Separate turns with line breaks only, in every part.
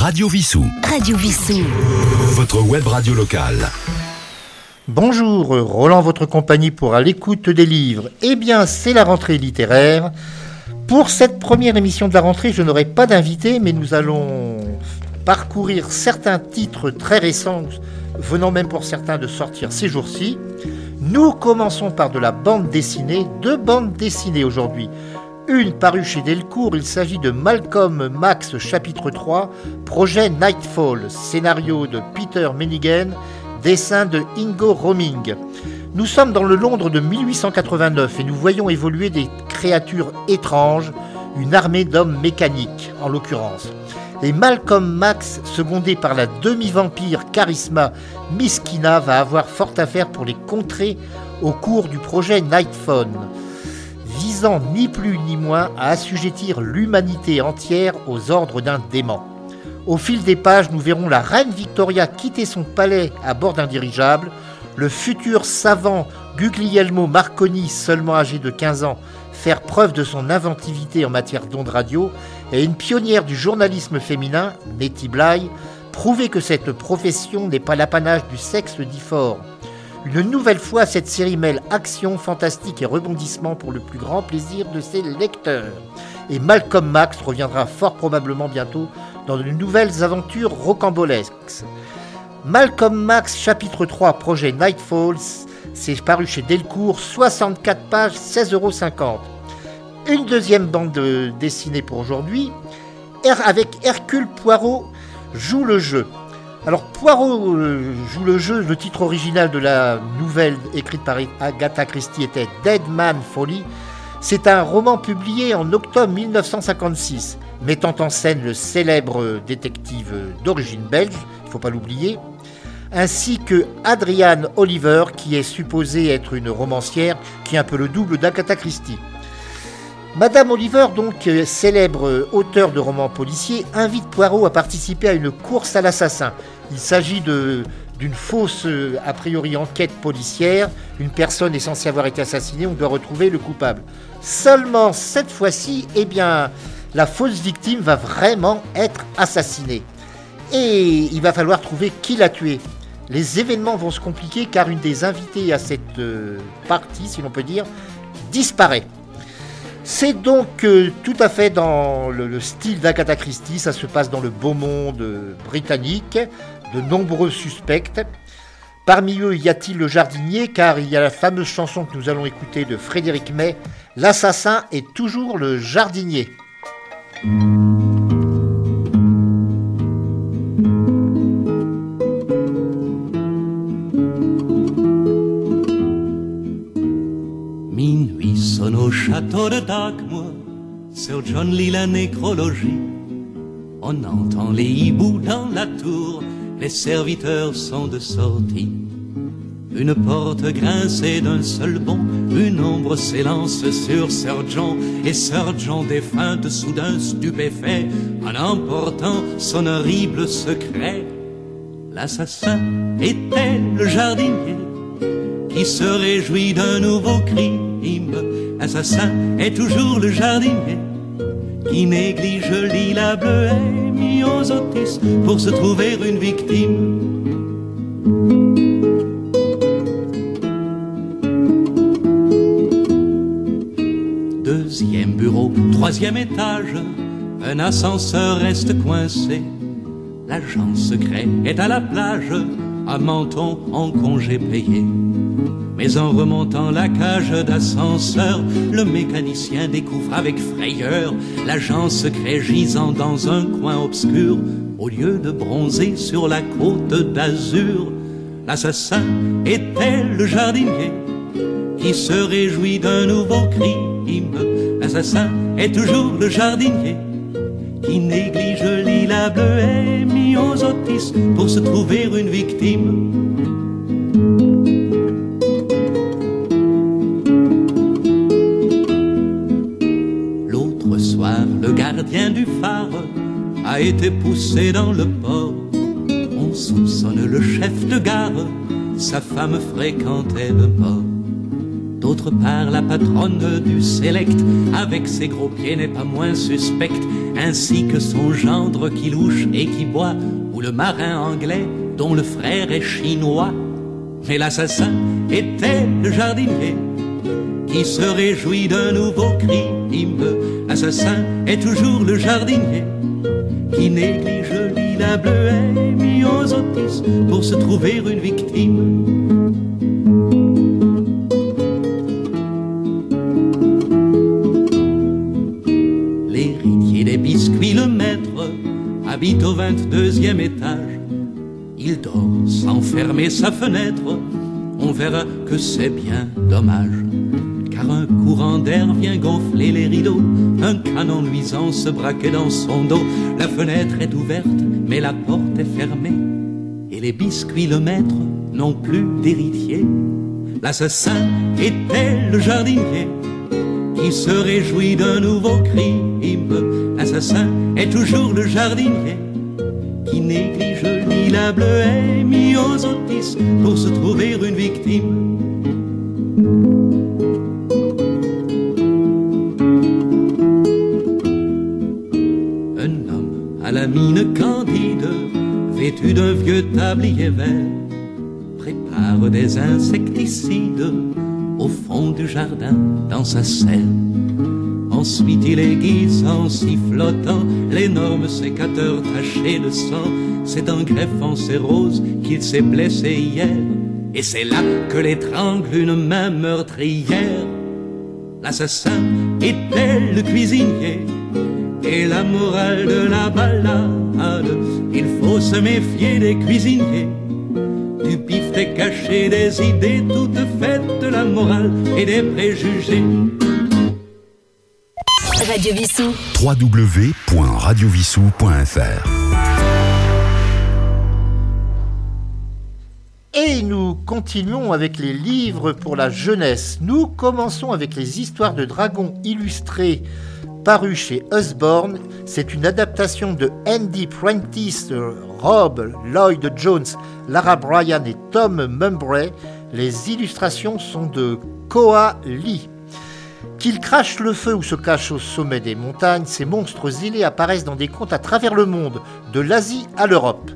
Radio Vissou.
Radio Vissou.
Votre web radio locale.
Bonjour, Roland, votre compagnie pour à l'écoute des livres. Eh bien, c'est la rentrée littéraire. Pour cette première émission de la rentrée, je n'aurai pas d'invité, mais nous allons parcourir certains titres très récents, venant même pour certains de sortir ces jours-ci. Nous commençons par de la bande dessinée, deux bandes dessinées aujourd'hui. Une parue chez Delcourt, il s'agit de Malcolm Max chapitre 3, projet Nightfall, scénario de Peter Menigan, dessin de Ingo Roming. Nous sommes dans le Londres de 1889 et nous voyons évoluer des créatures étranges, une armée d'hommes mécaniques en l'occurrence. Et Malcolm Max, secondé par la demi-vampire Charisma Miskina, va avoir fort à faire pour les contrer au cours du projet Nightphone ni plus ni moins à assujettir l'humanité entière aux ordres d'un dément. Au fil des pages, nous verrons la reine Victoria quitter son palais à bord d'un dirigeable, le futur savant Guglielmo Marconi, seulement âgé de 15 ans, faire preuve de son inventivité en matière d'ondes radio, et une pionnière du journalisme féminin, Nettie Bly, prouver que cette profession n'est pas l'apanage du sexe dit fort. Une nouvelle fois, cette série mêle action, fantastique et rebondissement pour le plus grand plaisir de ses lecteurs. Et Malcolm Max reviendra fort probablement bientôt dans de nouvelles aventures rocambolesques. Malcolm Max, chapitre 3, projet Nightfalls, c'est paru chez Delcourt, 64 pages, 16,50 euros. Une deuxième bande dessinée pour aujourd'hui, avec Hercule Poirot joue le jeu. Alors Poirot euh, joue le jeu, le titre original de la nouvelle écrite par Agatha Christie était Dead Man Folly. C'est un roman publié en octobre 1956, mettant en scène le célèbre détective d'origine belge, il ne faut pas l'oublier, ainsi que Adrienne Oliver, qui est supposée être une romancière, qui est un peu le double d'Agatha Christie. Madame Oliver, donc euh, célèbre euh, auteur de romans policiers, invite Poirot à participer à une course à l'assassin. Il s'agit d'une fausse, euh, a priori, enquête policière. Une personne est censée avoir été assassinée, on doit retrouver le coupable. Seulement, cette fois-ci, eh bien, la fausse victime va vraiment être assassinée. Et il va falloir trouver qui l'a tuée. Les événements vont se compliquer car une des invitées à cette partie, si l'on peut dire, disparaît. C'est donc euh, tout à fait dans le, style d'Agatha Christie, ça se passe dans le beau monde euh, britannique, de nombreux suspects. Parmi eux, y a-t-il le jardinier? Car il y a la fameuse chanson que nous allons écouter de Frédéric May, L'assassin est toujours le jardinier.
au château de Darkmoor, Sir John lit la nécrologie. On entend les hiboux dans la tour, les serviteurs sont de sortie. Une porte grincée d'un seul bond, une ombre s'élance sur Sir John, et Sir John défunte soudain stupéfait, en emportant son horrible secret. L'assassin était le jardinier, qui se réjouit d'un nouveau crime L'assassin est toujours le jardinier qui néglige l'île bleuet aux otis pour se trouver une victime. Deuxième bureau, troisième étage, un ascenseur reste coincé. L'agent secret est à la plage, à Menton en congé payé. Mais en remontant la cage d'ascenseur, le mécanicien découvre avec frayeur l'agent secret gisant dans un coin obscur. Au lieu de bronzer sur la côte d'azur, l'assassin était le jardinier qui se réjouit d'un nouveau crime. L'assassin est toujours le jardinier qui néglige l'île à bleuet mis aux otis pour se trouver une victime. Du phare a été poussé dans le port. On soupçonne le chef de gare, sa femme fréquentait le port. D'autre part, la patronne du Select, avec ses gros pieds, n'est pas moins suspecte. ainsi que son gendre qui louche et qui boit, ou le marin anglais dont le frère est chinois. Mais l'assassin était le jardinier qui se réjouit d'un nouveau crime. L'assassin est toujours le jardinier qui néglige l'île bleuet mis aux otis pour se trouver une victime. L'héritier des biscuits, le maître, habite au 22e étage. Il dort sans fermer sa fenêtre. On verra que c'est bien dommage vient gonfler les rideaux. Un canon luisant se braquait dans son dos. La fenêtre est ouverte, mais la porte est fermée. Et les biscuits, le maître, n'ont plus d'héritier. L'assassin était le jardinier qui se réjouit d'un nouveau crime. L'assassin est toujours le jardinier qui néglige ni la bleuet mis aux otis pour se trouver une victime. D'un vieux tablier vert, prépare des insecticides au fond du jardin dans sa selle. Ensuite il aiguise en sifflotant l'énorme sécateur taché de sang. C'est en greffant ses roses qu'il s'est blessé hier. Et c'est là que l'étrangle une main meurtrière. L'assassin était le cuisinier et la morale de la balade, il faut se méfier des cuisiniers. Du beefsteak caché, des idées toutes faites de la morale et des préjugés.
Radio Vissou. www.radiovissou.fr
Et nous continuons avec les livres pour la jeunesse. Nous commençons avec les histoires de dragons illustrées paru chez Usborne. C'est une adaptation de Andy Prentice, Rob Lloyd Jones, Lara Bryan et Tom Mumbray. Les illustrations sont de Koa Lee. Qu'ils crachent le feu ou se cachent au sommet des montagnes, ces monstres zélés apparaissent dans des contes à travers le monde, de l'Asie à l'Europe.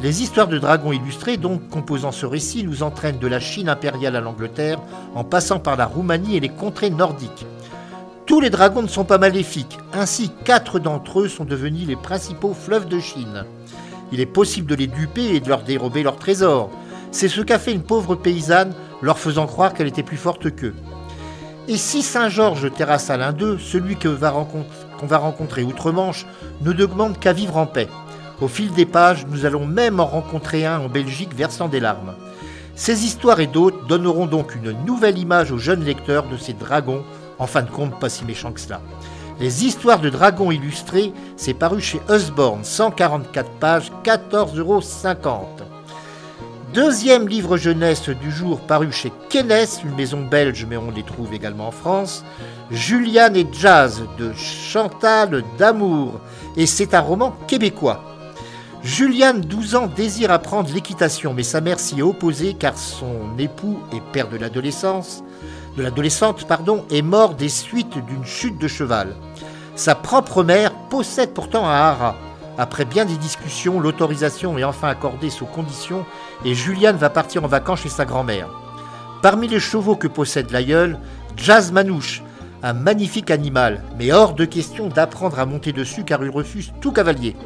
Les histoires de dragons illustrés, donc composant ce récit, nous entraînent de la Chine impériale à l'Angleterre, en passant par la Roumanie et les contrées nordiques. Tous les dragons ne sont pas maléfiques, ainsi quatre d'entre eux sont devenus les principaux fleuves de Chine. Il est possible de les duper et de leur dérober leurs trésors. C'est ce qu'a fait une pauvre paysanne, leur faisant croire qu'elle était plus forte qu'eux. Et si Saint-Georges terrasse à l'un d'eux, celui qu'on va, va rencontrer outre-Manche ne demande qu'à vivre en paix. Au fil des pages, nous allons même en rencontrer un en Belgique versant des larmes. Ces histoires et d'autres donneront donc une nouvelle image aux jeunes lecteurs de ces dragons en fin de compte, pas si méchant que cela. Les histoires de dragons illustrés, c'est paru chez Usborne, 144 pages, 14,50 euros. Deuxième livre jeunesse du jour paru chez Kennes, une maison belge, mais on les trouve également en France. Juliane et Jazz de Chantal d'Amour. Et c'est un roman québécois. Juliane, 12 ans, désire apprendre l'équitation, mais sa mère s'y est opposée car son époux est père de l'adolescence l'adolescente pardon, est mort des suites d'une chute de cheval. Sa propre mère possède pourtant un haras. Après bien des discussions, l'autorisation est enfin accordée sous condition et Juliane va partir en vacances chez sa grand-mère. Parmi les chevaux que possède l'aïeul, Jazz Manouche, un magnifique animal, mais hors de question d'apprendre à monter dessus car il refuse tout cavalier.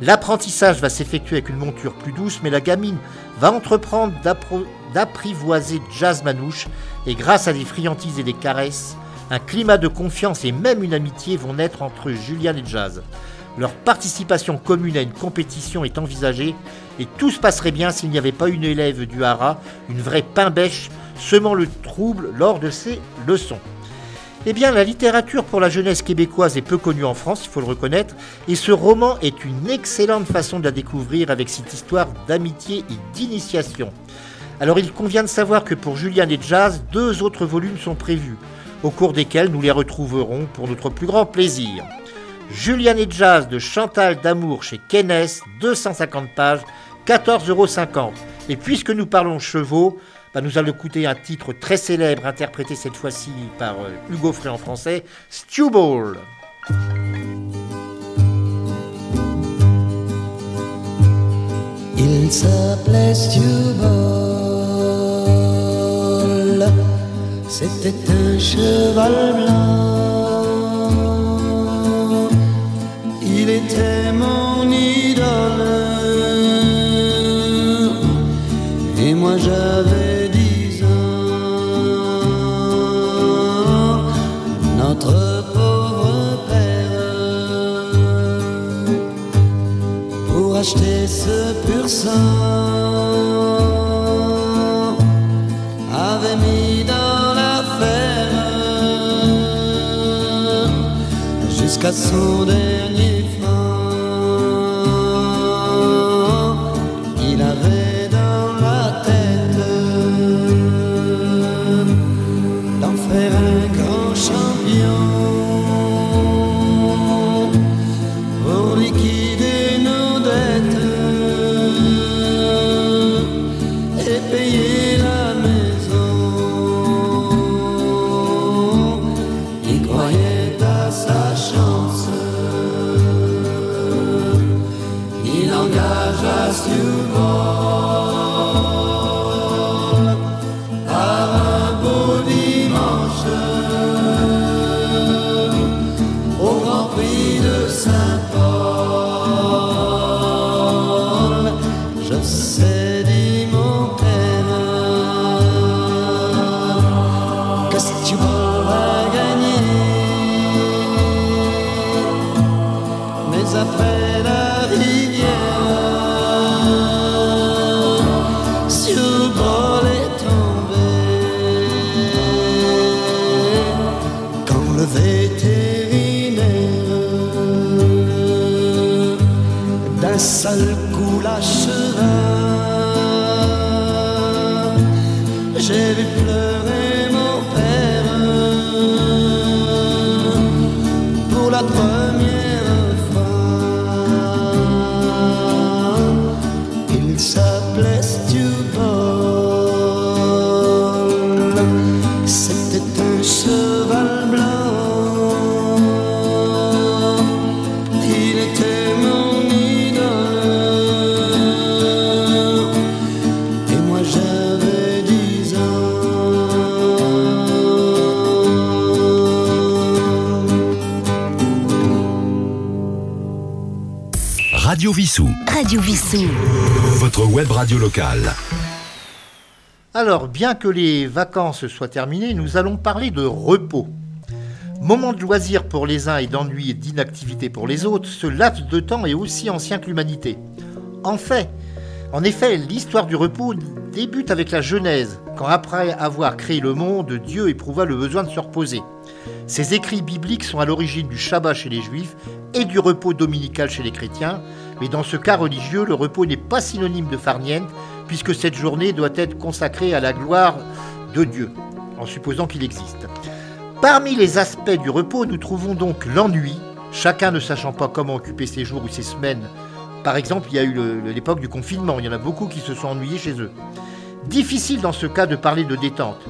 L'apprentissage va s'effectuer avec une monture plus douce, mais la gamine va entreprendre d'apprivoiser Jazz Manouche, et grâce à des friandises et des caresses, un climat de confiance et même une amitié vont naître entre Julian et Jazz. Leur participation commune à une compétition est envisagée, et tout se passerait bien s'il n'y avait pas une élève du Hara, une vraie pain-bêche, semant le trouble lors de ses leçons. Eh bien, la littérature pour la jeunesse québécoise est peu connue en France, il faut le reconnaître, et ce roman est une excellente façon de la découvrir avec cette histoire d'amitié et d'initiation. Alors il convient de savoir que pour Julian et Jazz, deux autres volumes sont prévus, au cours desquels nous les retrouverons pour notre plus grand plaisir. Julian et Jazz de Chantal Damour chez Kennes, 250 pages, 14,50. Et puisque nous parlons chevaux, bah nous allons écouter un titre très célèbre, interprété cette fois-ci par euh, Hugo Frey en français, Stew
Stewball. C'était un cheval blanc. Il était mon idole. Et moi j'avais dix ans. Notre pauvre père. Pour acheter ce pur sang qu'à son
Alors, bien que les vacances soient terminées, nous allons parler de repos. Moment de loisir pour les uns et d'ennui et d'inactivité pour les autres, ce laps de temps est aussi ancien que l'humanité. En fait, en effet, l'histoire du repos débute avec la Genèse, quand après avoir créé le monde, Dieu éprouva le besoin de se reposer. Ces écrits bibliques sont à l'origine du Shabbat chez les Juifs et du repos dominical chez les chrétiens, mais dans ce cas religieux, le repos n'est pas synonyme de farniente, puisque cette journée doit être consacrée à la gloire de Dieu, en supposant qu'il existe. Parmi les aspects du repos, nous trouvons donc l'ennui, chacun ne sachant pas comment occuper ses jours ou ses semaines. Par exemple, il y a eu l'époque du confinement, il y en a beaucoup qui se sont ennuyés chez eux. Difficile dans ce cas de parler de détente.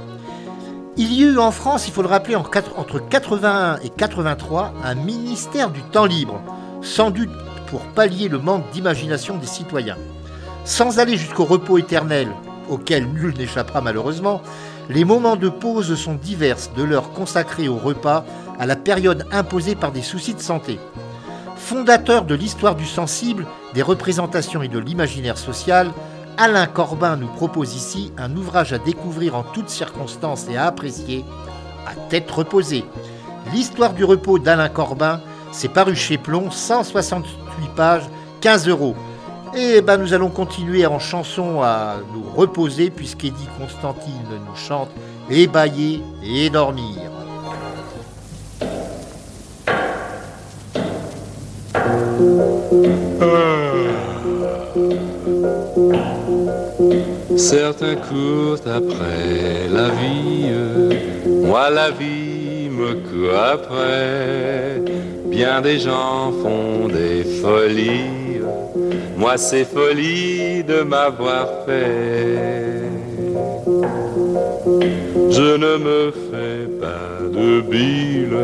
Il y a eu en France, il faut le rappeler, entre 81 et 83, un ministère du temps libre, sans doute pour pallier le manque d'imagination des citoyens. Sans aller jusqu'au repos éternel, auquel nul n'échappera malheureusement, les moments de pause sont divers, de l'heure consacrée au repas à la période imposée par des soucis de santé. Fondateur de l'histoire du sensible, des représentations et de l'imaginaire social, Alain Corbin nous propose ici un ouvrage à découvrir en toutes circonstances et à apprécier, à tête reposée. L'histoire du repos d'Alain Corbin, c'est paru chez Plomb, 168 pages, 15 euros. Et ben nous allons continuer en chanson à nous reposer puisqu'Eddie Constantine nous chante Ébailler et dormir.
Certains courent après la vie, moi la vie me court après. Bien des gens font des folies, moi c'est folie de m'avoir fait. Je ne me fais pas de bile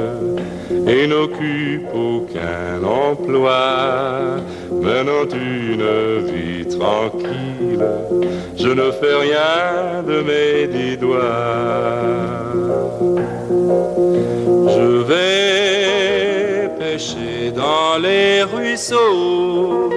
et n'occupe aucun emploi, menant une vie tranquille. Je ne fais rien de mes dix doigts. Je vais pêcher dans les ruisseaux,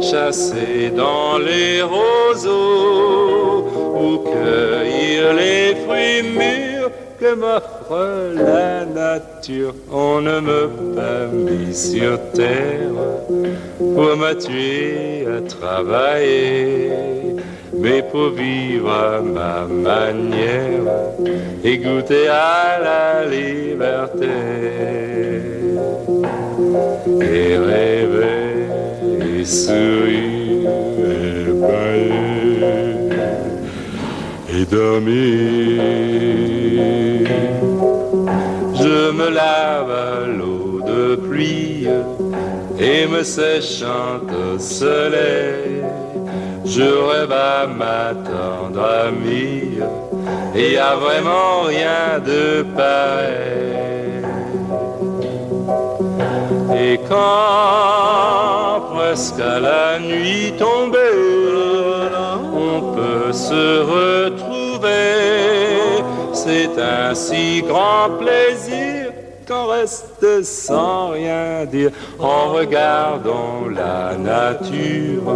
chasser dans les roseaux, ou cueillir les fruits mûrs que m'offre la nature. On ne me pas mis sur terre pour me à travailler, mais pour vivre à ma manière et goûter à la liberté. Et rêver et sourire et bailler et dormir. Je me lave à l'eau de pluie et me séchant au soleil. Je rêve à ma tendre amie et a vraiment rien de pareil. Et quand presque à la nuit tombée, on peut se retrouver, c'est un si grand plaisir qu'on reste sans rien dire en regardant la nature.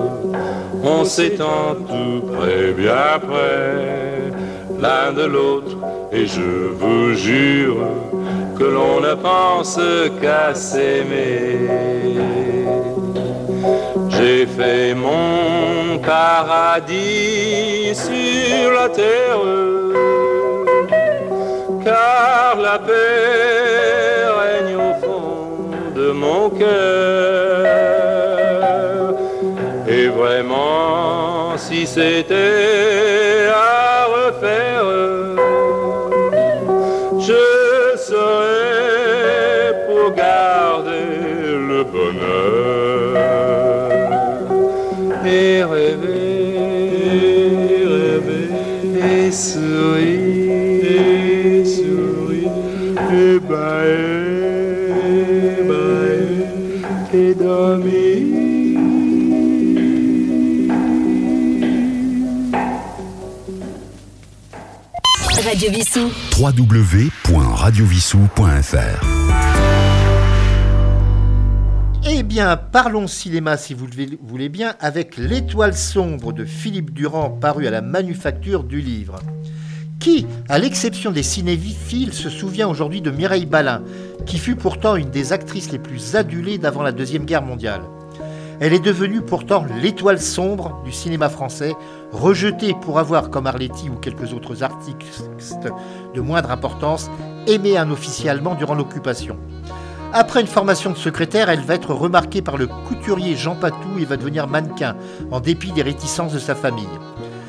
On s'étend tout près, bien près, l'un de l'autre, et je vous jure que l'on ne pense qu'à s'aimer. J'ai fait mon paradis sur la terre, car la paix règne au fond de mon cœur. Et vraiment, si c'était à refaire, je serais pour garder le bonheur et rêver, rêver et sourire, et sourire et bailler, bailler et dormir.
Radio Vissou.
www.radiovissou.fr
bien, parlons cinéma si vous le voulez bien, avec L'étoile sombre de Philippe Durand, paru à la manufacture du livre. Qui, à l'exception des cinéphiles, se souvient aujourd'hui de Mireille Balin, qui fut pourtant une des actrices les plus adulées d'avant la Deuxième Guerre mondiale Elle est devenue pourtant l'étoile sombre du cinéma français, rejetée pour avoir, comme Arletty ou quelques autres artistes de moindre importance, aimé un officier allemand durant l'occupation. Après une formation de secrétaire, elle va être remarquée par le couturier Jean Patou et va devenir mannequin, en dépit des réticences de sa famille.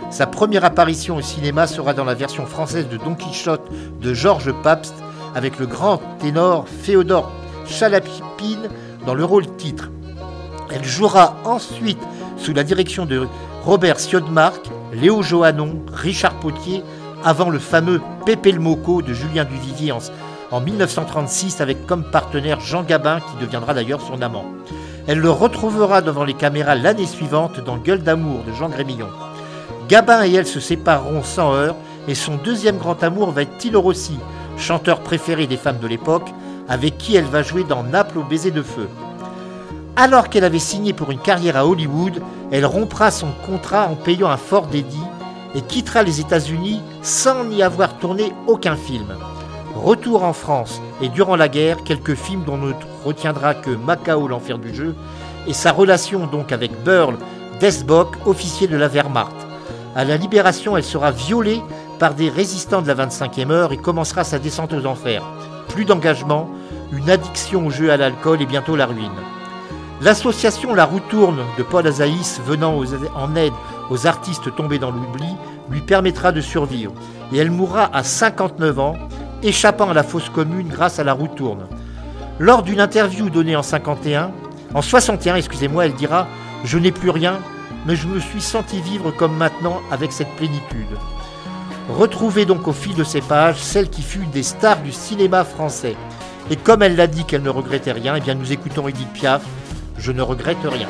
Sa première apparition au cinéma sera dans la version française de Don Quichotte de Georges Pabst, avec le grand ténor Féodor Chalapine dans le rôle titre. Elle jouera ensuite sous la direction de Robert Siodmark, Léo Johannon, Richard Potier, avant le fameux Pépé le Moco de Julien Duvivier en, en 1936 avec comme partenaire Jean Gabin qui deviendra d'ailleurs son amant. Elle le retrouvera devant les caméras l'année suivante dans Gueule d'amour de Jean Grémillon. Gabin et elle se sépareront sans heure et son deuxième grand amour va être Tilo Rossi, chanteur préféré des femmes de l'époque, avec qui elle va jouer dans Naples au baiser de feu. Alors qu'elle avait signé pour une carrière à Hollywood, elle rompra son contrat en payant un fort dédit et quittera les États-Unis sans n'y avoir tourné aucun film. Retour en France et durant la guerre, quelques films dont on ne retiendra que Macao, l'enfer du jeu, et sa relation donc avec Burl Desbock, officier de la Wehrmacht. À la libération, elle sera violée par des résistants de la 25e heure et commencera sa descente aux enfers. Plus d'engagement, une addiction au jeu à l'alcool et bientôt la ruine. L'association La Roue Tourne de Paul Azaïs venant en aide aux artistes tombés dans l'oubli lui permettra de survivre et elle mourra à 59 ans, échappant à la fosse commune grâce à La Roue Tourne. Lors d'une interview donnée en 51, en 61, excusez-moi, elle dira Je n'ai plus rien, mais je me suis senti vivre comme maintenant avec cette plénitude. Retrouvez donc au fil de ces pages celle qui fut des stars du cinéma français. Et comme elle l'a dit qu'elle ne regrettait rien, eh bien nous écoutons Edith Piaf, Je ne regrette rien.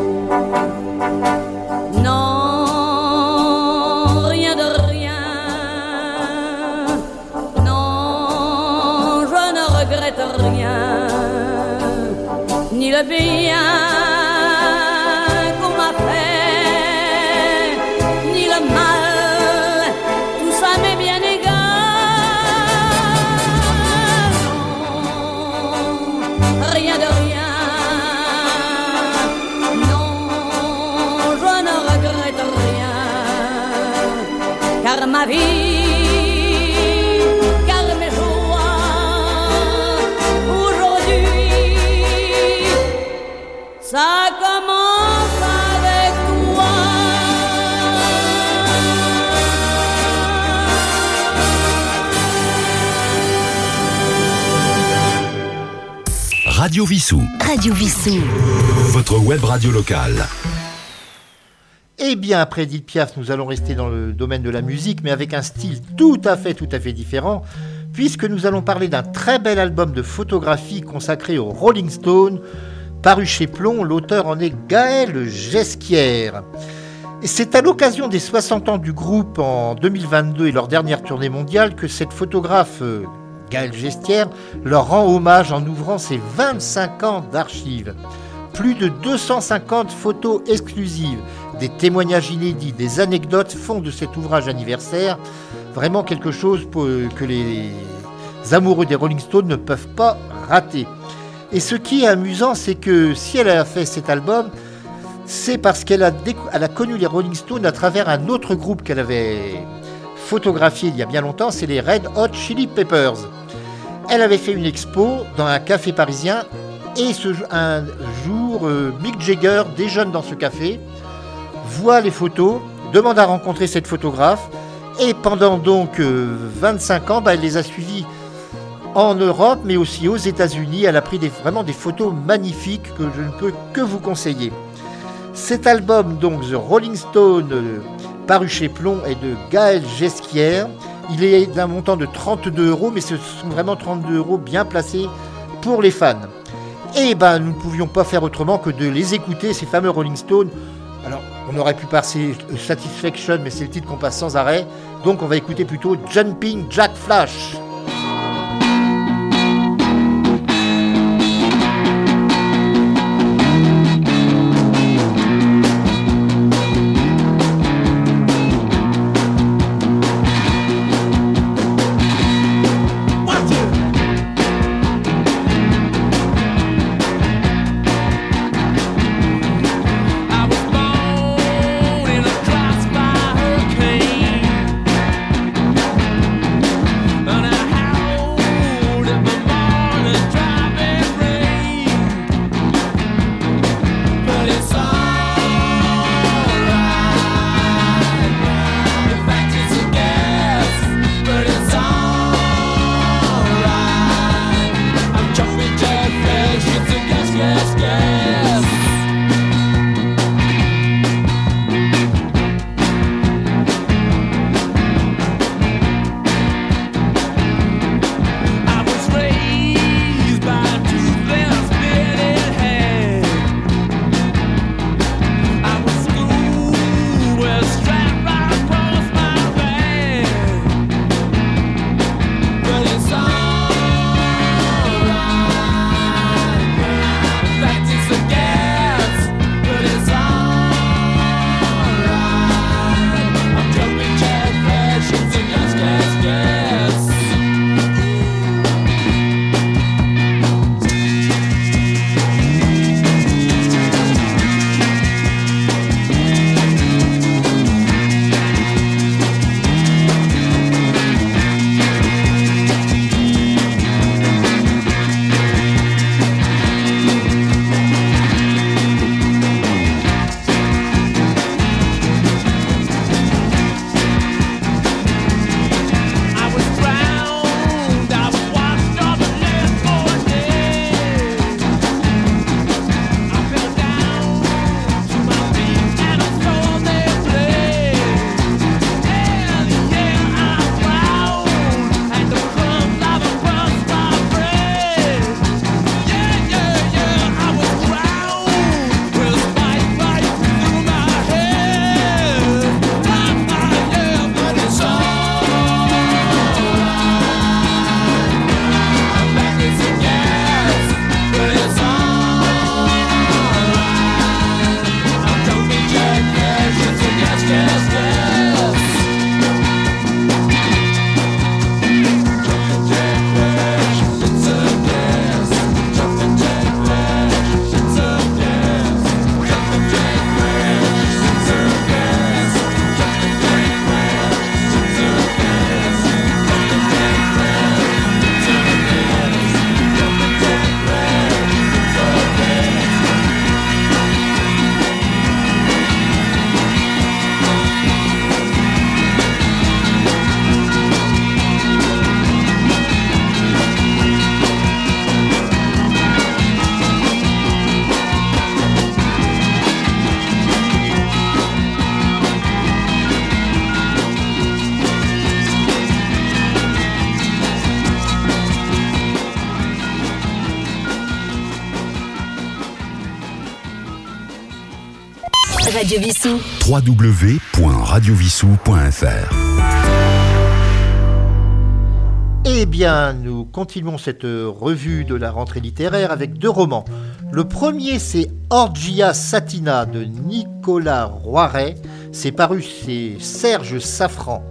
Bien
Radio Vissou.
Radio Vissou.
Votre web radio locale.
Eh bien, après Edith Piaf, nous allons rester dans le domaine de la musique, mais avec un style tout à fait, tout à fait différent, puisque nous allons parler d'un très bel album de photographie consacré aux Rolling Stones, paru chez Plomb. L'auteur en est Gaël Gesquière. Et c'est à l'occasion des 60 ans du groupe en 2022 et leur dernière tournée mondiale que cette photographe, euh, Gaël Gestière, leur rend hommage en ouvrant ses 25 ans d'archives. Plus de 250 photos exclusives, des témoignages inédits, des anecdotes font de cet ouvrage anniversaire vraiment quelque chose pour- que les amoureux des Rolling Stones ne peuvent pas rater. Et ce qui est amusant, c'est que si elle a fait cet album, c'est parce qu'elle a, a connu les Rolling Stones à travers un autre groupe qu'elle avait photographié il y a bien longtemps, c'est les Red Hot Chili Peppers. Elle avait fait une expo dans un café parisien et un jour, euh, Mick Jagger déjeune dans ce café, voit les photos, demande à rencontrer cette photographe et pendant donc euh, 25 ans, bah, elle les a suivis en Europe mais aussi aux États-Unis. Elle a pris vraiment des photos magnifiques que je ne peux que vous conseiller. Cet album, donc The Rolling Stone, euh, paru chez Plomb, est de Gaël Gesquière. Il est d'un montant de 32 euros, mais ce sont vraiment 32 euros bien placés pour les fans. Et ben, nous ne pouvions pas faire autrement que de les écouter, ces fameux Rolling Stones. Alors, on aurait pu passer Satisfaction, mais c'est le titre qu'on passe sans arrêt. Donc, on va écouter plutôt Jumping Jack Flash.
Radio Vissou.
www.radiovissou.fr
Eh bien, nous continuons cette revue de la rentrée littéraire avec deux romans. Le premier, c'est Orgia Satina de Nicolas Roiret. C'est paru chez Serge Safran.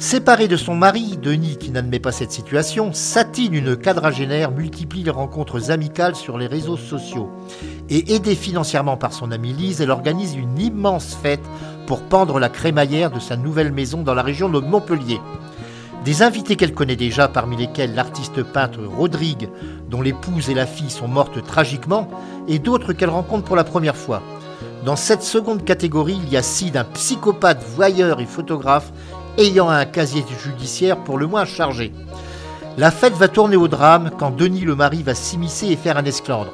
Séparée de son mari, Denis, qui n'admet pas cette situation, Satine, une quadragénaire, multiplie les rencontres amicales sur les réseaux sociaux. Et aidée financièrement par son amie Lise, elle organise une immense fête pour pendre la crémaillère de sa nouvelle maison dans la région de Montpellier. Des invités qu'elle connaît déjà, parmi lesquels l'artiste peintre Rodrigue, dont l'épouse et la fille sont mortes tragiquement, et d'autres qu'elle rencontre pour la première fois. Dans cette seconde catégorie, il y a Sid, un psychopathe voyeur et photographe ayant un casier judiciaire pour le moins chargé. La fête va tourner au drame quand Denis le mari va s'immiscer et faire un esclandre.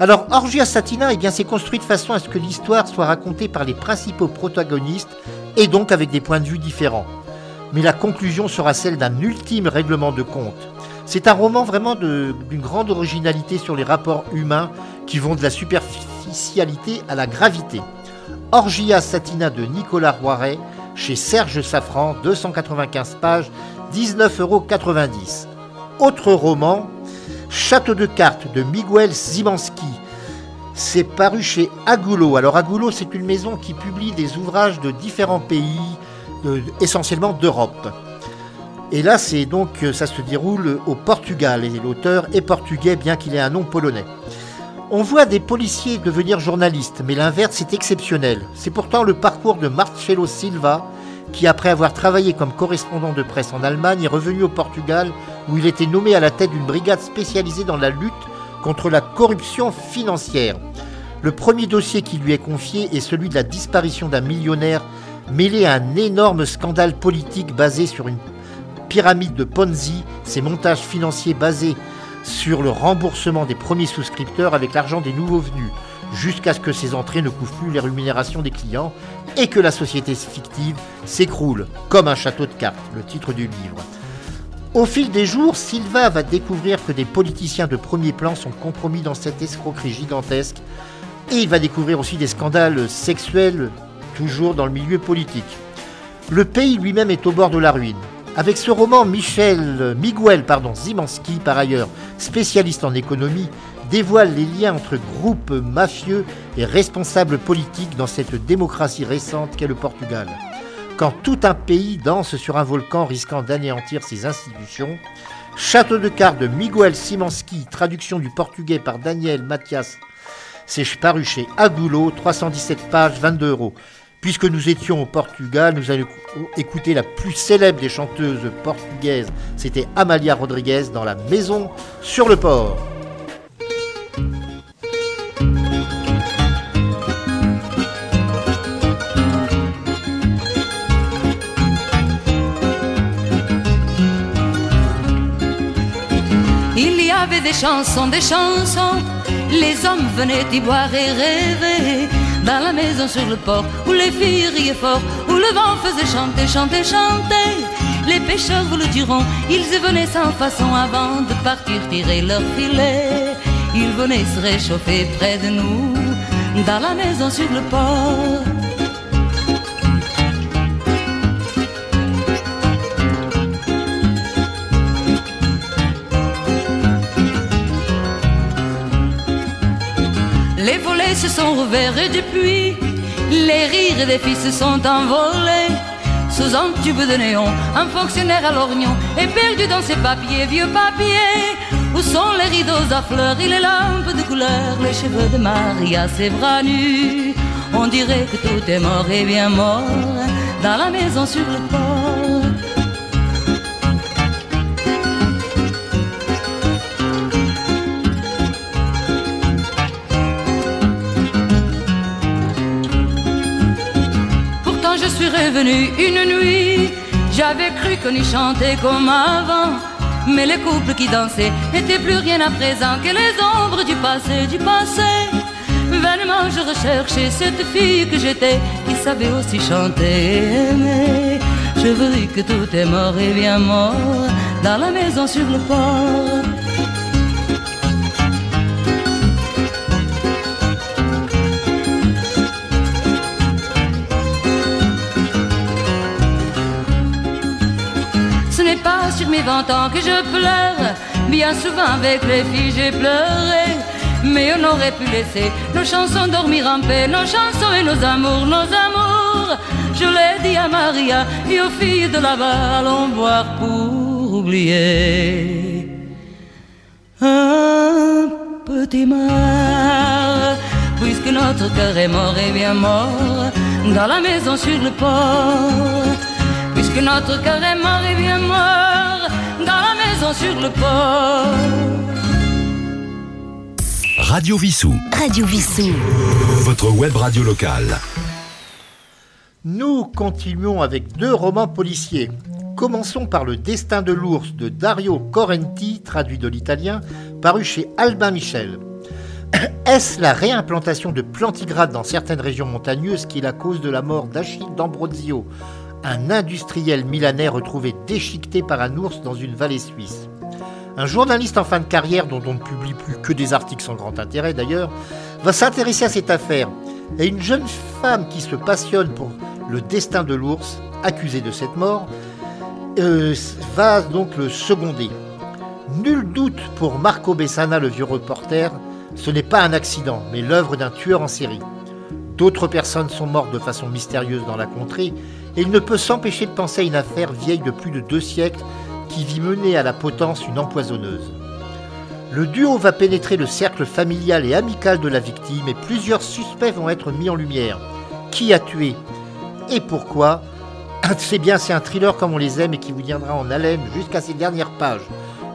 Alors, Orgia Satina, eh bien, c'est construit de façon à ce que l'histoire soit racontée par les principaux protagonistes et donc avec des points de vue différents. Mais la conclusion sera celle d'un ultime règlement de compte. C'est un roman vraiment d'une grande originalité sur les rapports humains qui vont de la superficialité à la gravité. Orgia Satina de Nicolas Roiret chez Serge Safran, 295 pages, 19,90 euros. Autre roman, Château de cartes de Miguel Zimanski. C'est paru chez Agulot. Alors Agulot, c'est une maison qui publie des ouvrages de différents pays, essentiellement d'Europe. Et là, c'est donc, ça se déroule au Portugal. Et l'auteur est portugais, bien qu'il ait un nom polonais. On voit des policiers devenir journalistes, mais l'inverse est exceptionnel. C'est pourtant le parcours de Marcelo Silva, qui après avoir travaillé comme correspondant de presse en Allemagne est revenu au Portugal, où il était nommé à la tête d'une brigade spécialisée dans la lutte contre la corruption financière. Le premier dossier qui lui est confié est celui de la disparition d'un millionnaire mêlé à un énorme scandale politique basé sur une pyramide de Ponzi, ces montages financiers basés sur le remboursement des premiers souscripteurs avec l'argent des nouveaux venus, jusqu'à ce que ces entrées ne couvrent plus les rémunérations des clients et que la société fictive s'écroule, comme un château de cartes, le titre du livre. Au fil des jours, Silva va découvrir que des politiciens de premier plan sont compromis dans cette escroquerie gigantesque et il va découvrir aussi des scandales sexuels, toujours dans le milieu politique. Le pays lui-même est au bord de la ruine. Avec ce roman, Michel, Miguel pardon, Zimanski, par ailleurs spécialiste en économie, dévoile les liens entre groupes mafieux et responsables politiques dans cette démocratie récente qu'est le Portugal. Quand tout un pays danse sur un volcan risquant d'anéantir ses institutions, Château de cartes de Miguel Simanski, traduction du portugais par Daniel Mathias, c'est paru chez Agulot, 317 pages, 22 euros. Puisque nous étions au Portugal, nous allons écouter la plus célèbre des chanteuses portugaises. C'était Amalia Rodriguez dans La Maison sur le port.
Il y avait des chansons, des chansons. Les hommes venaient y boire et rêver. Dans la maison sur le port, où les filles riaient fort, où le vent faisait chanter, chanter, chanter. Les pêcheurs vous le diront, ils venaient sans façon avant de partir tirer leur filet. Ils venaient se réchauffer près de nous, dans la maison sur le port. Sont ouverts et depuis, les rires des filles se sont envolés. Sous un tube de néon, un fonctionnaire à l'orgnon est perdu dans ses papiers, vieux papiers. Où sont les rideaux à fleurs et les lampes de couleur, les cheveux de Maria, ses bras nus On dirait que tout est mort et bien mort dans la maison sur le port. Suis revenu une nuit, j'avais cru qu'on y chantait comme avant. Mais les couples qui dansaient n'étaient plus rien à présent que les ombres du passé, du passé. Vainement je recherchais cette fille que j'étais qui savait aussi chanter. Mais je vous dis que tout est mort et bien mort dans la maison sur le port. Sur mes vingt ans que je pleure. Bien souvent avec les filles j'ai pleuré. Mais on aurait pu laisser nos chansons dormir en paix, nos chansons et nos amours, nos amours. Je l'ai dit à Maria et aux filles de là-bas, allons boire pour oublier. Un petit mar, puisque notre cœur est mort et bien mort, dans la maison sur le port. Puisque notre cœur est mort et bien mort, dans la maison sur le port.
Radio Vissou.
Radio Vissou.
Votre web radio locale.
Nous continuons avec deux romans policiers. Commençons par Le Destin de l'ours de Dario Correnti, traduit de l'italien, paru chez Albin Michel. Est-ce la réimplantation de plantigrades dans certaines régions montagneuses qui est la cause de la mort d'Achille d'Ambrosio, un industriel milanais retrouvé déchiqueté par un ours dans une vallée suisse Un journaliste en fin de carrière, dont on ne publie plus que des articles sans grand intérêt d'ailleurs, va s'intéresser à cette affaire. Et une jeune femme qui se passionne pour le destin de l'ours, accusé de cette mort, euh, va donc le seconder. Nul doute pour Marco Bessana, le vieux reporter, ce n'est pas un accident, mais l'œuvre d'un tueur en série. D'autres personnes sont mortes de façon mystérieuse dans la contrée, et il ne peut s'empêcher de penser à une affaire vieille de plus de deux siècles qui vit mener à la potence une empoisonneuse. Le duo va pénétrer le cercle familial et amical de la victime et plusieurs suspects vont être mis en lumière. Qui a tué et pourquoi? C'est bien, c'est un thriller comme on les aime et qui vous tiendra en haleine jusqu'à ses dernières pages.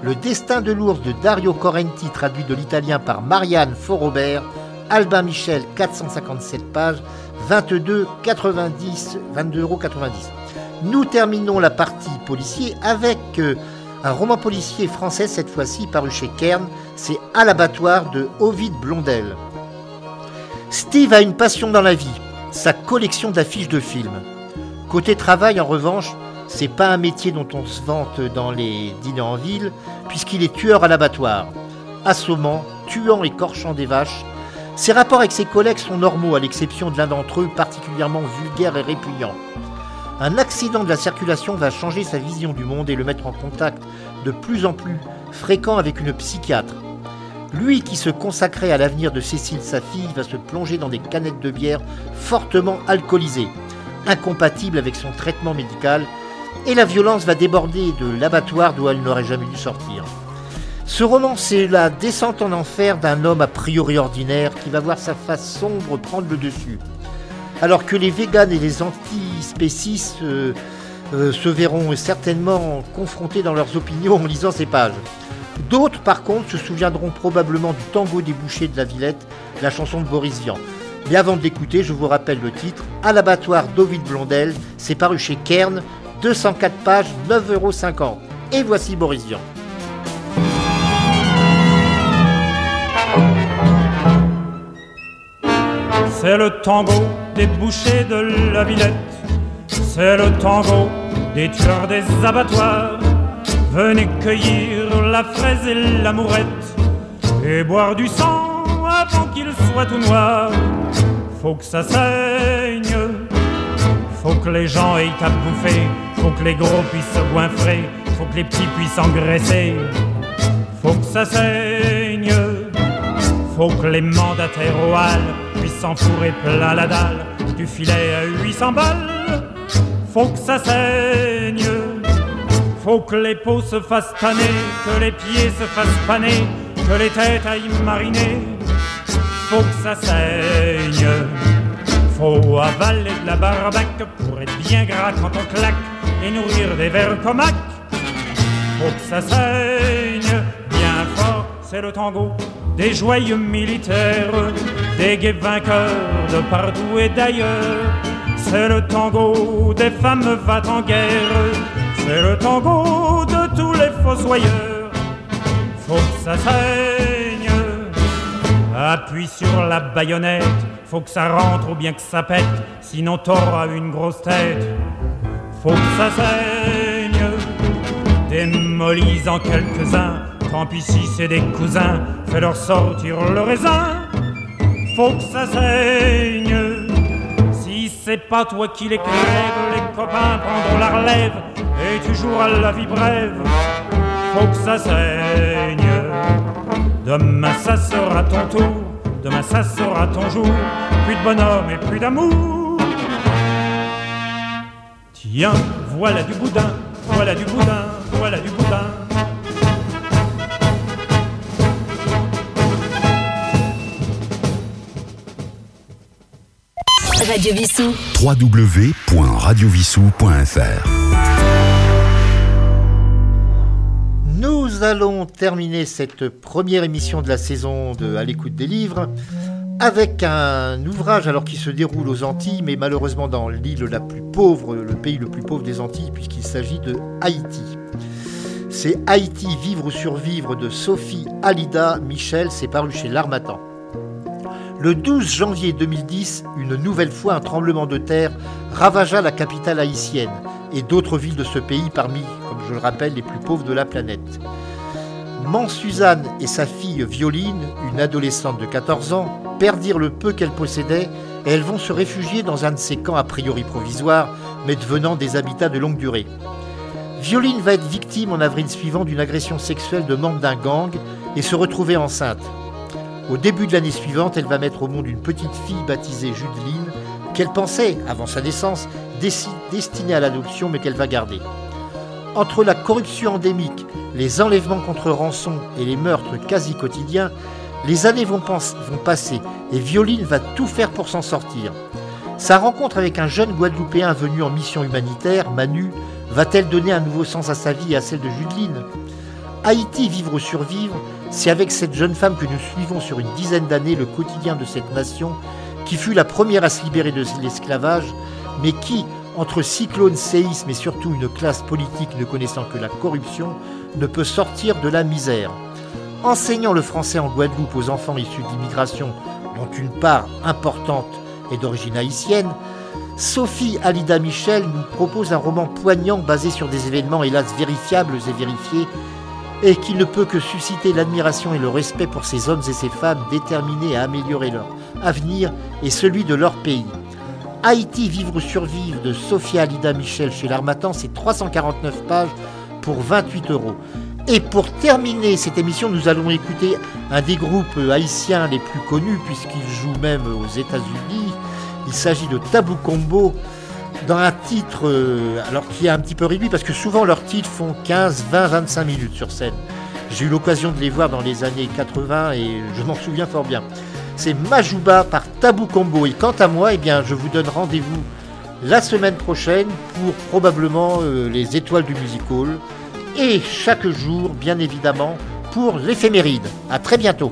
Le destin de l'ours de Dario Correnti, traduit de l'italien par Marianne Forobert, Albin Michel, 457 pages, 22,90 22,90 Nous terminons la partie policier avec euh, un roman policier français, cette fois-ci paru chez Kern, c'est À l'abattoir de Ovid Blondel. Steve a une passion dans la vie, sa collection d'affiches de films. Côté travail, en revanche, c'est pas un métier dont on se vante dans les dîners en ville, puisqu'il est tueur à l'abattoir. Assommant, tuant et corchant des vaches, ses rapports avec ses collègues sont normaux, à l'exception de l'un d'entre eux particulièrement vulgaire et répugnant. Un accident de la circulation va changer sa vision du monde et le mettre en contact de plus en plus fréquent avec une psychiatre. Lui qui se consacrait à l'avenir de Cécile, sa fille, va se plonger dans des canettes de bière fortement alcoolisées, incompatibles avec son traitement médical, et la violence va déborder de l'abattoir d'où elle n'aurait jamais dû sortir. Ce roman, c'est la descente en enfer d'un homme a priori ordinaire qui va voir sa face sombre prendre le dessus. Alors que les véganes et les antispécistes euh, euh, se verront certainement confrontés dans leurs opinions en lisant ces pages. D'autres, par contre, se souviendront probablement du tango des bouchers de la Villette, la chanson de Boris Vian. Mais avant de l'écouter, je vous rappelle le titre À l'abattoir d'Ovid Blondel, c'est paru chez Kern, 204 pages, 9,50€. Et voici Boris Vian.
C'est le tango des bouchers de la Villette. C'est le tango des tueurs des abattoirs. Venez cueillir la fraise et l'amourette et boire du sang avant qu'il soit tout noir. Faut que ça saigne, faut que les gens aient à bouffer, faut que les gros puissent se goinfrer, faut que les petits puissent engraisser. Faut que ça saigne, faut que les mandataires au hall puissent s'enfourrer plein la dalle du filet à 800 balles. Faut que ça saigne, faut que les peaux se fassent tanner, que les pieds se fassent paner, que les têtes aillent mariner. Faut que ça saigne, faut avaler de la barbaque pour être bien gras quand on claque et nourrir des vers comaques. Faut que ça saigne bien fort, c'est le tango des joyeux militaires, des gays vainqueurs de partout et d'ailleurs. C'est le tango des femmes va en guerre, c'est le tango de tous les fossoyeurs. Faut que ça saigne, appuie sur la baïonnette, faut que ça rentre ou bien que ça pète, sinon t'auras une grosse tête. Faut que ça saigne, démolis en quelques-uns, tant pis c'est des cousins, fais-leur sortir le raisin. Faut que ça saigne, si c'est pas toi qui les crèves, les copains prendront la relève et tu joueras la vie brève. Faut que ça saigne. Demain ça sera ton tour, demain ça sera ton jour. Plus de bonhomme et plus d'amour. Tiens, voilà du boudin, voilà du boudin, voilà du boudin.
Radio Vissou.
www.radiovissou.fr
Nous allons terminer cette première émission de la saison de À l'écoute des livres avec un ouvrage alors qui se déroule aux Antilles, mais malheureusement dans l'île la plus pauvre, le pays le plus pauvre des Antilles, puisqu'il s'agit de Haïti. C'est Haïti, vivre ou survivre de Sophie Alida Michel, c'est paru chez L'Armatan. Le 12 janvier 2010, une nouvelle fois, un tremblement de terre ravagea la capitale haïtienne et d'autres villes de ce pays parmi, comme je le rappelle, les plus pauvres de la planète. Man Suzanne et sa fille Violine, une adolescente de 14 ans, perdirent le peu qu'elles possédaient et elles vont se réfugier dans un de ces camps a priori provisoires, mais devenant des habitats de longue durée. Violine va être victime en avril suivant d'une agression sexuelle de membre d'un gang et se retrouver enceinte. Au début de l'année suivante, elle va mettre au monde une petite fille baptisée Judeline, qu'elle pensait, avant sa naissance, destinée à l'adoption, mais qu'elle va garder. Entre la corruption endémique, les enlèvements contre rançon et les meurtres quasi quotidiens, les années vont passer et Violine va tout faire pour s'en sortir. Sa rencontre avec un jeune Guadeloupéen venu en mission humanitaire, Manu, va-t-elle donner un nouveau sens à sa vie et à celle de Judeline? Haïti, vivre ou survivre, c'est avec cette jeune femme que nous suivons sur une dizaine d'années le quotidien de cette nation qui fut la première à se libérer de l'esclavage, mais qui, entre cyclone, séisme et surtout une classe politique ne connaissant que la corruption, ne peut sortir de la misère. Enseignant le français en Guadeloupe aux enfants issus d'immigration, dont une part importante est d'origine haïtienne, Sophie Alida Michel nous propose un roman poignant basé sur des événements hélas vérifiables et vérifiés et qui ne peut que susciter l'admiration et le respect pour ces hommes et ces femmes déterminés à améliorer leur avenir et celui de leur pays. Haïti, vivre ou survivre de Sophia Alida Michel chez l'Armatan, c'est 349 pages pour 28 euros. Et pour terminer cette émission, nous allons écouter un des groupes haïtiens les plus connus, puisqu'il joue même aux États-Unis. Il s'agit de Tabou Combo, dans un titre euh, alors qui est un petit peu réduit, parce que souvent leurs titres font 15, 20, 25 minutes sur scène. J'ai eu l'occasion de les voir dans les années 80 et je m'en souviens fort bien. C'est Majuba par Tabou Combo. Et quant à moi, eh bien, je vous donne rendez-vous la semaine prochaine pour probablement euh, les étoiles du music hall. Et chaque jour, bien évidemment, pour l'éphéméride. À très bientôt.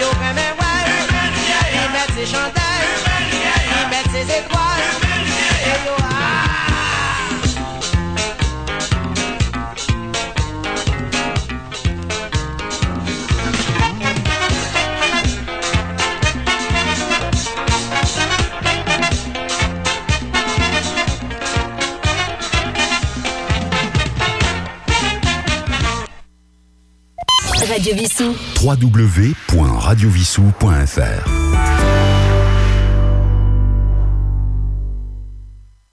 Et yo vraiment well. Il met ses ses étoiles.
Radio Vissou.
www.radiovissou.fr